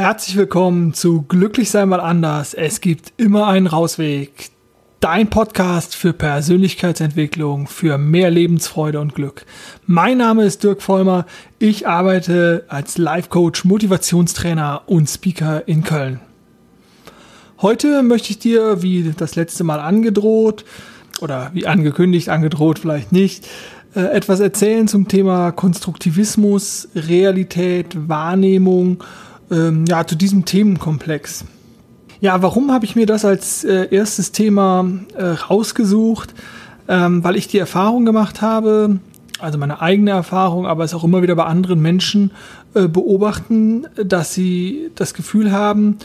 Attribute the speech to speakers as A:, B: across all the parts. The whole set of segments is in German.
A: Herzlich willkommen zu Glücklich sein mal anders. Es gibt immer einen Rausweg. Dein Podcast für Persönlichkeitsentwicklung, für mehr Lebensfreude und Glück. Mein Name ist Dirk Vollmer. Ich arbeite als Life Coach, Motivationstrainer und Speaker in Köln. Heute möchte ich dir, wie das letzte Mal angedroht, oder wie angekündigt, angedroht vielleicht nicht, äh, etwas erzählen zum Thema Konstruktivismus, Realität, Wahrnehmung ähm, ja, zu diesem Themenkomplex. Ja, warum habe ich mir das als äh, erstes Thema äh, rausgesucht? Ähm, weil ich die Erfahrung gemacht habe, also meine eigene Erfahrung, aber es auch immer wieder bei anderen Menschen äh, beobachten, dass sie das Gefühl haben,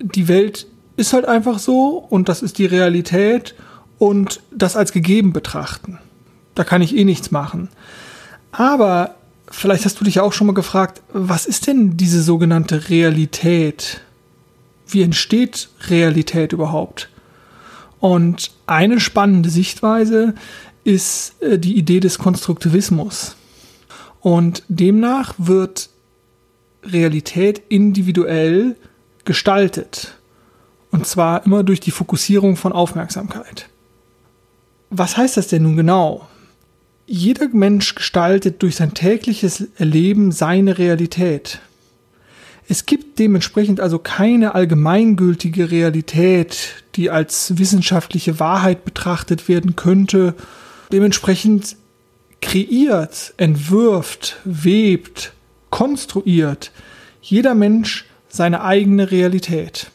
A: die Welt ist halt einfach so und das ist die Realität und das als gegeben betrachten. Da kann ich eh nichts machen. Aber vielleicht hast du dich auch schon mal gefragt, was ist denn diese sogenannte Realität? Wie entsteht Realität überhaupt? Und eine spannende Sichtweise ist äh, die Idee des Konstruktivismus. Und demnach wird Realität individuell gestaltet. Und zwar immer durch die Fokussierung von Aufmerksamkeit. Was heißt das denn nun genau? Jeder Mensch gestaltet durch sein tägliches Erleben seine Realität. Es gibt dementsprechend also keine allgemeingültige Realität, die als wissenschaftliche Wahrheit betrachtet werden könnte. Dementsprechend kreiert, entwirft, webt, konstruiert jeder Mensch seine eigene Realität.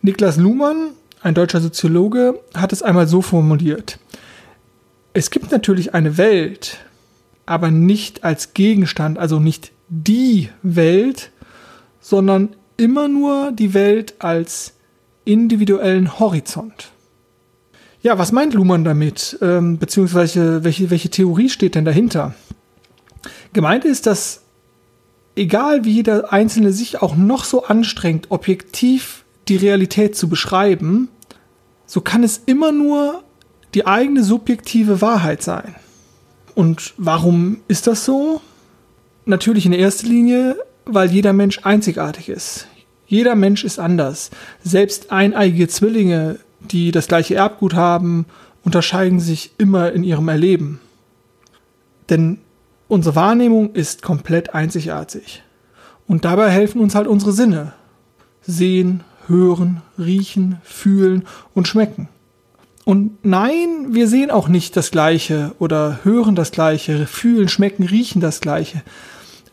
A: Niklas Luhmann, ein deutscher Soziologe, hat es einmal so formuliert. Es gibt natürlich eine Welt, aber nicht als Gegenstand, also nicht die Welt, sondern immer nur die Welt als individuellen Horizont. Ja, was meint Luhmann damit? Ähm, beziehungsweise welche, welche Theorie steht denn dahinter? Gemeint ist, dass egal wie jeder Einzelne sich auch noch so anstrengt, objektiv die Realität zu beschreiben, so kann es immer nur die eigene subjektive Wahrheit sein. Und warum ist das so? Natürlich in erster Linie, weil jeder Mensch einzigartig ist. Jeder Mensch ist anders. Selbst eineigige Zwillinge, die das gleiche Erbgut haben, unterscheiden sich immer in ihrem Erleben. Denn unsere Wahrnehmung ist komplett einzigartig. Und dabei helfen uns halt unsere Sinne. Sehen, hören, riechen, fühlen und schmecken. Und nein, wir sehen auch nicht das Gleiche oder hören das Gleiche, fühlen, schmecken, riechen das Gleiche.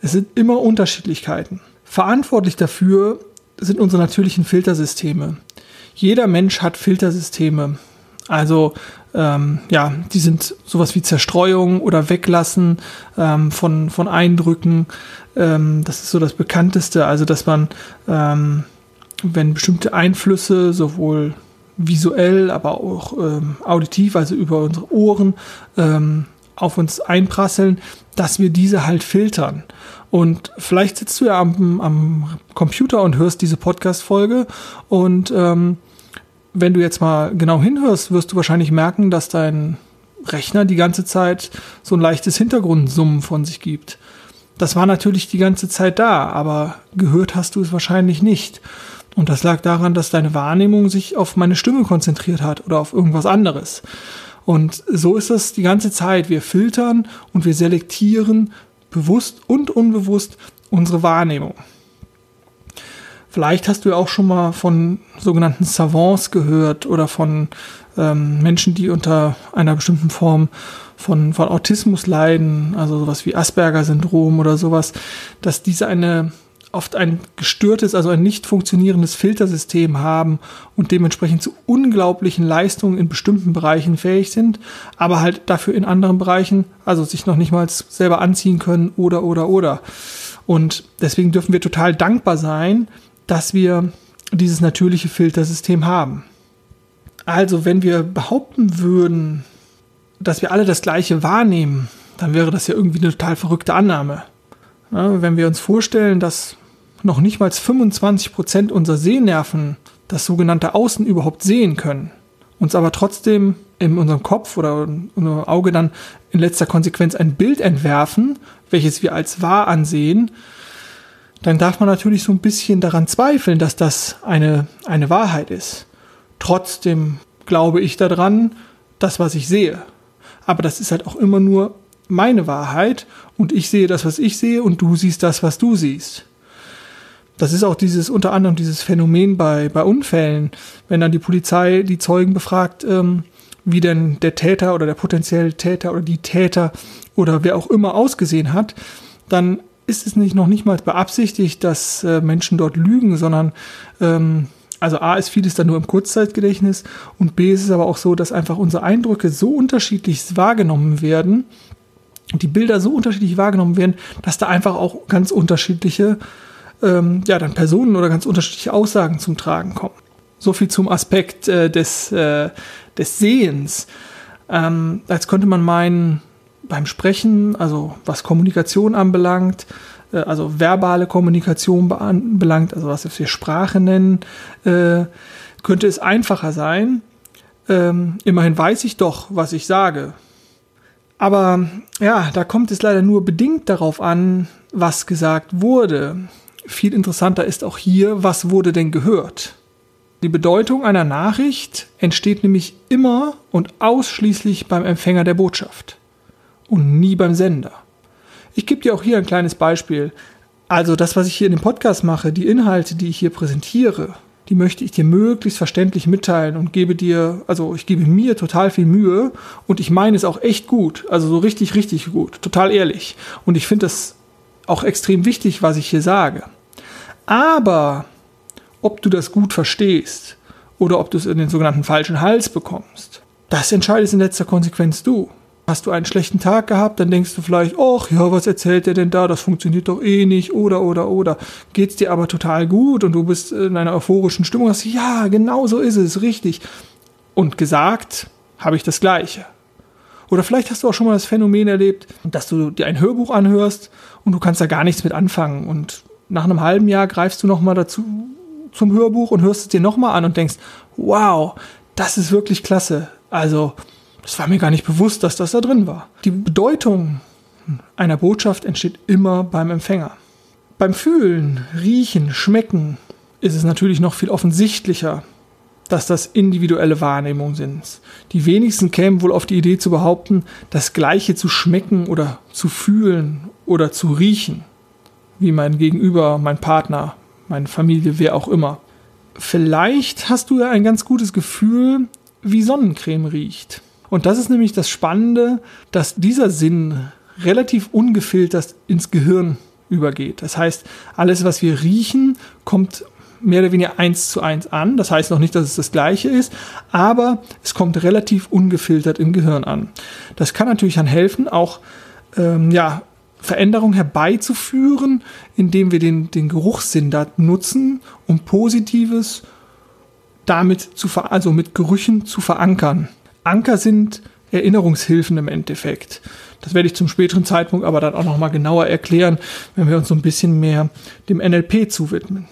A: Es sind immer Unterschiedlichkeiten. Verantwortlich dafür sind unsere natürlichen Filtersysteme. Jeder Mensch hat Filtersysteme. Also ähm, ja, die sind sowas wie Zerstreuung oder Weglassen ähm, von, von Eindrücken. Ähm, das ist so das Bekannteste. Also dass man, ähm, wenn bestimmte Einflüsse sowohl visuell, aber auch ähm, auditiv, also über unsere Ohren ähm, auf uns einprasseln, dass wir diese halt filtern. Und vielleicht sitzt du ja am, am Computer und hörst diese Podcast-Folge und ähm, wenn du jetzt mal genau hinhörst, wirst du wahrscheinlich merken, dass dein Rechner die ganze Zeit so ein leichtes Hintergrundsummen von sich gibt. Das war natürlich die ganze Zeit da, aber gehört hast du es wahrscheinlich nicht. Und das lag daran, dass deine Wahrnehmung sich auf meine Stimme konzentriert hat oder auf irgendwas anderes. Und so ist das die ganze Zeit. Wir filtern und wir selektieren bewusst und unbewusst unsere Wahrnehmung. Vielleicht hast du ja auch schon mal von sogenannten Savants gehört oder von ähm, Menschen, die unter einer bestimmten Form von, von Autismus leiden, also sowas wie Asperger-Syndrom oder sowas, dass diese eine oft ein gestörtes, also ein nicht funktionierendes Filtersystem haben und dementsprechend zu unglaublichen Leistungen in bestimmten Bereichen fähig sind, aber halt dafür in anderen Bereichen, also sich noch nicht mal selber anziehen können oder oder oder. Und deswegen dürfen wir total dankbar sein, dass wir dieses natürliche Filtersystem haben. Also wenn wir behaupten würden, dass wir alle das gleiche wahrnehmen, dann wäre das ja irgendwie eine total verrückte Annahme. Ja, wenn wir uns vorstellen, dass noch nicht mal 25 Prozent unserer Sehnerven das sogenannte Außen überhaupt sehen können, uns aber trotzdem in unserem Kopf oder in unserem Auge dann in letzter Konsequenz ein Bild entwerfen, welches wir als wahr ansehen, dann darf man natürlich so ein bisschen daran zweifeln, dass das eine, eine Wahrheit ist. Trotzdem glaube ich daran, das, was ich sehe. Aber das ist halt auch immer nur meine Wahrheit und ich sehe das, was ich sehe und du siehst das, was du siehst. Das ist auch dieses unter anderem dieses Phänomen bei, bei Unfällen, wenn dann die Polizei die Zeugen befragt, ähm, wie denn der Täter oder der potenzielle Täter oder die Täter oder wer auch immer ausgesehen hat, dann ist es nicht noch nicht mal beabsichtigt, dass äh, Menschen dort lügen, sondern ähm, also A ist vieles dann nur im Kurzzeitgedächtnis und B ist es aber auch so, dass einfach unsere Eindrücke so unterschiedlich wahrgenommen werden, die Bilder so unterschiedlich wahrgenommen werden, dass da einfach auch ganz unterschiedliche ähm, ja, dann Personen oder ganz unterschiedliche Aussagen zum Tragen kommen. So viel zum Aspekt äh, des, äh, des Sehens. Ähm, als könnte man meinen, beim Sprechen, also was Kommunikation anbelangt, äh, also verbale Kommunikation anbelangt, also was wir Sprache nennen, äh, könnte es einfacher sein. Ähm, immerhin weiß ich doch, was ich sage. Aber ja, da kommt es leider nur bedingt darauf an, was gesagt wurde. Viel interessanter ist auch hier, was wurde denn gehört? Die Bedeutung einer Nachricht entsteht nämlich immer und ausschließlich beim Empfänger der Botschaft und nie beim Sender. Ich gebe dir auch hier ein kleines Beispiel. Also das, was ich hier in dem Podcast mache, die Inhalte, die ich hier präsentiere, die möchte ich dir möglichst verständlich mitteilen und gebe dir, also ich gebe mir total viel Mühe und ich meine es auch echt gut, also so richtig, richtig gut, total ehrlich. Und ich finde das auch extrem wichtig, was ich hier sage. Aber ob du das gut verstehst oder ob du es in den sogenannten falschen Hals bekommst, das entscheidest in letzter Konsequenz du. Hast du einen schlechten Tag gehabt, dann denkst du vielleicht, ach ja, was erzählt der denn da? Das funktioniert doch eh nicht, oder, oder, oder. Geht's dir aber total gut und du bist in einer euphorischen Stimmung, hast ja, genau so ist es, richtig. Und gesagt habe ich das Gleiche. Oder vielleicht hast du auch schon mal das Phänomen erlebt, dass du dir ein Hörbuch anhörst und du kannst da gar nichts mit anfangen und nach einem halben Jahr greifst du nochmal dazu zum Hörbuch und hörst es dir nochmal an und denkst, wow, das ist wirklich klasse. Also, das war mir gar nicht bewusst, dass das da drin war. Die Bedeutung einer Botschaft entsteht immer beim Empfänger. Beim Fühlen, Riechen, Schmecken ist es natürlich noch viel offensichtlicher, dass das individuelle Wahrnehmungen sind. Die wenigsten kämen wohl auf die Idee zu behaupten, das Gleiche zu schmecken oder zu fühlen oder zu riechen wie mein Gegenüber, mein Partner, meine Familie, wer auch immer. Vielleicht hast du ja ein ganz gutes Gefühl, wie Sonnencreme riecht. Und das ist nämlich das Spannende, dass dieser Sinn relativ ungefiltert ins Gehirn übergeht. Das heißt, alles, was wir riechen, kommt mehr oder weniger eins zu eins an. Das heißt noch nicht, dass es das gleiche ist, aber es kommt relativ ungefiltert im Gehirn an. Das kann natürlich dann helfen, auch ähm, ja, Veränderung herbeizuführen, indem wir den, den Geruchssinn da nutzen, um Positives damit zu also mit Gerüchen zu verankern. Anker sind Erinnerungshilfen im Endeffekt. Das werde ich zum späteren Zeitpunkt aber dann auch nochmal genauer erklären, wenn wir uns so ein bisschen mehr dem NLP zuwidmen.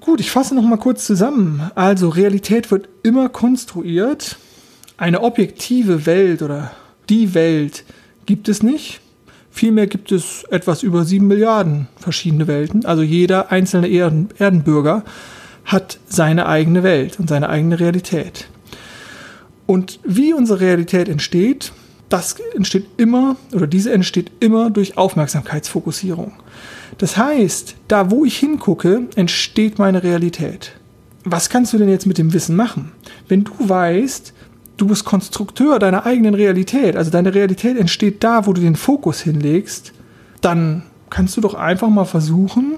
A: Gut, ich fasse nochmal kurz zusammen. Also Realität wird immer konstruiert. Eine objektive Welt oder die Welt gibt es nicht. Vielmehr gibt es etwas über sieben Milliarden verschiedene Welten. Also jeder einzelne Erden Erdenbürger hat seine eigene Welt und seine eigene Realität. Und wie unsere Realität entsteht, das entsteht immer oder diese entsteht immer durch Aufmerksamkeitsfokussierung. Das heißt, da wo ich hingucke, entsteht meine Realität. Was kannst du denn jetzt mit dem Wissen machen? Wenn du weißt, du bist Konstrukteur deiner eigenen Realität. Also deine Realität entsteht da, wo du den Fokus hinlegst. Dann kannst du doch einfach mal versuchen,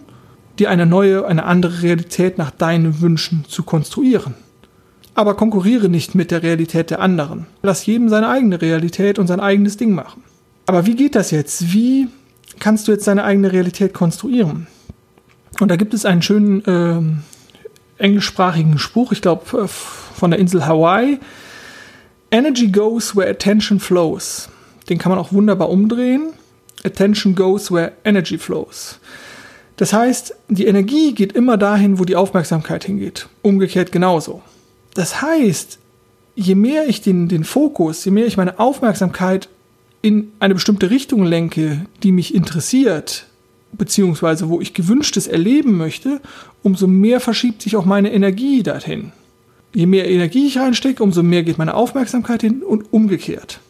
A: dir eine neue, eine andere Realität nach deinen Wünschen zu konstruieren. Aber konkurriere nicht mit der Realität der anderen. Lass jedem seine eigene Realität und sein eigenes Ding machen. Aber wie geht das jetzt? Wie kannst du jetzt deine eigene Realität konstruieren? Und da gibt es einen schönen äh, englischsprachigen Spruch, ich glaube von der Insel Hawaii, Energy goes where attention flows. Den kann man auch wunderbar umdrehen. Attention goes where energy flows. Das heißt, die Energie geht immer dahin, wo die Aufmerksamkeit hingeht. Umgekehrt genauso. Das heißt, je mehr ich den, den Fokus, je mehr ich meine Aufmerksamkeit in eine bestimmte Richtung lenke, die mich interessiert, beziehungsweise wo ich gewünschtes erleben möchte, umso mehr verschiebt sich auch meine Energie dorthin. Je mehr Energie ich reinstecke, umso mehr geht meine Aufmerksamkeit hin und umgekehrt.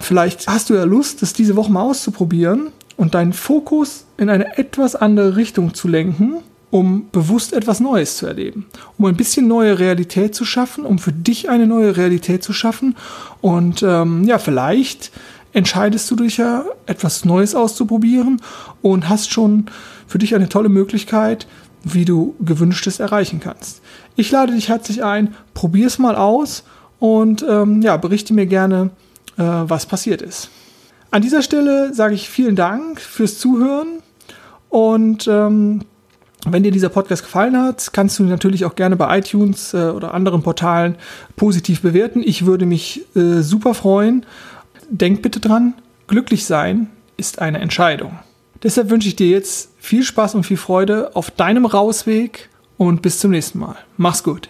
A: Vielleicht hast du ja Lust, das diese Woche mal auszuprobieren und deinen Fokus in eine etwas andere Richtung zu lenken, um bewusst etwas Neues zu erleben, um ein bisschen neue Realität zu schaffen, um für dich eine neue Realität zu schaffen. Und ähm, ja, vielleicht entscheidest du dich ja, etwas Neues auszuprobieren und hast schon für dich eine tolle Möglichkeit, wie du gewünschtes erreichen kannst. Ich lade dich herzlich ein, probier es mal aus und ähm, ja, berichte mir gerne, äh, was passiert ist. An dieser Stelle sage ich vielen Dank fürs Zuhören und ähm, wenn dir dieser Podcast gefallen hat, kannst du natürlich auch gerne bei iTunes äh, oder anderen Portalen positiv bewerten. Ich würde mich äh, super freuen. Denk bitte dran, glücklich sein ist eine Entscheidung. Deshalb wünsche ich dir jetzt viel Spaß und viel Freude auf deinem Rausweg und bis zum nächsten Mal. Mach's gut.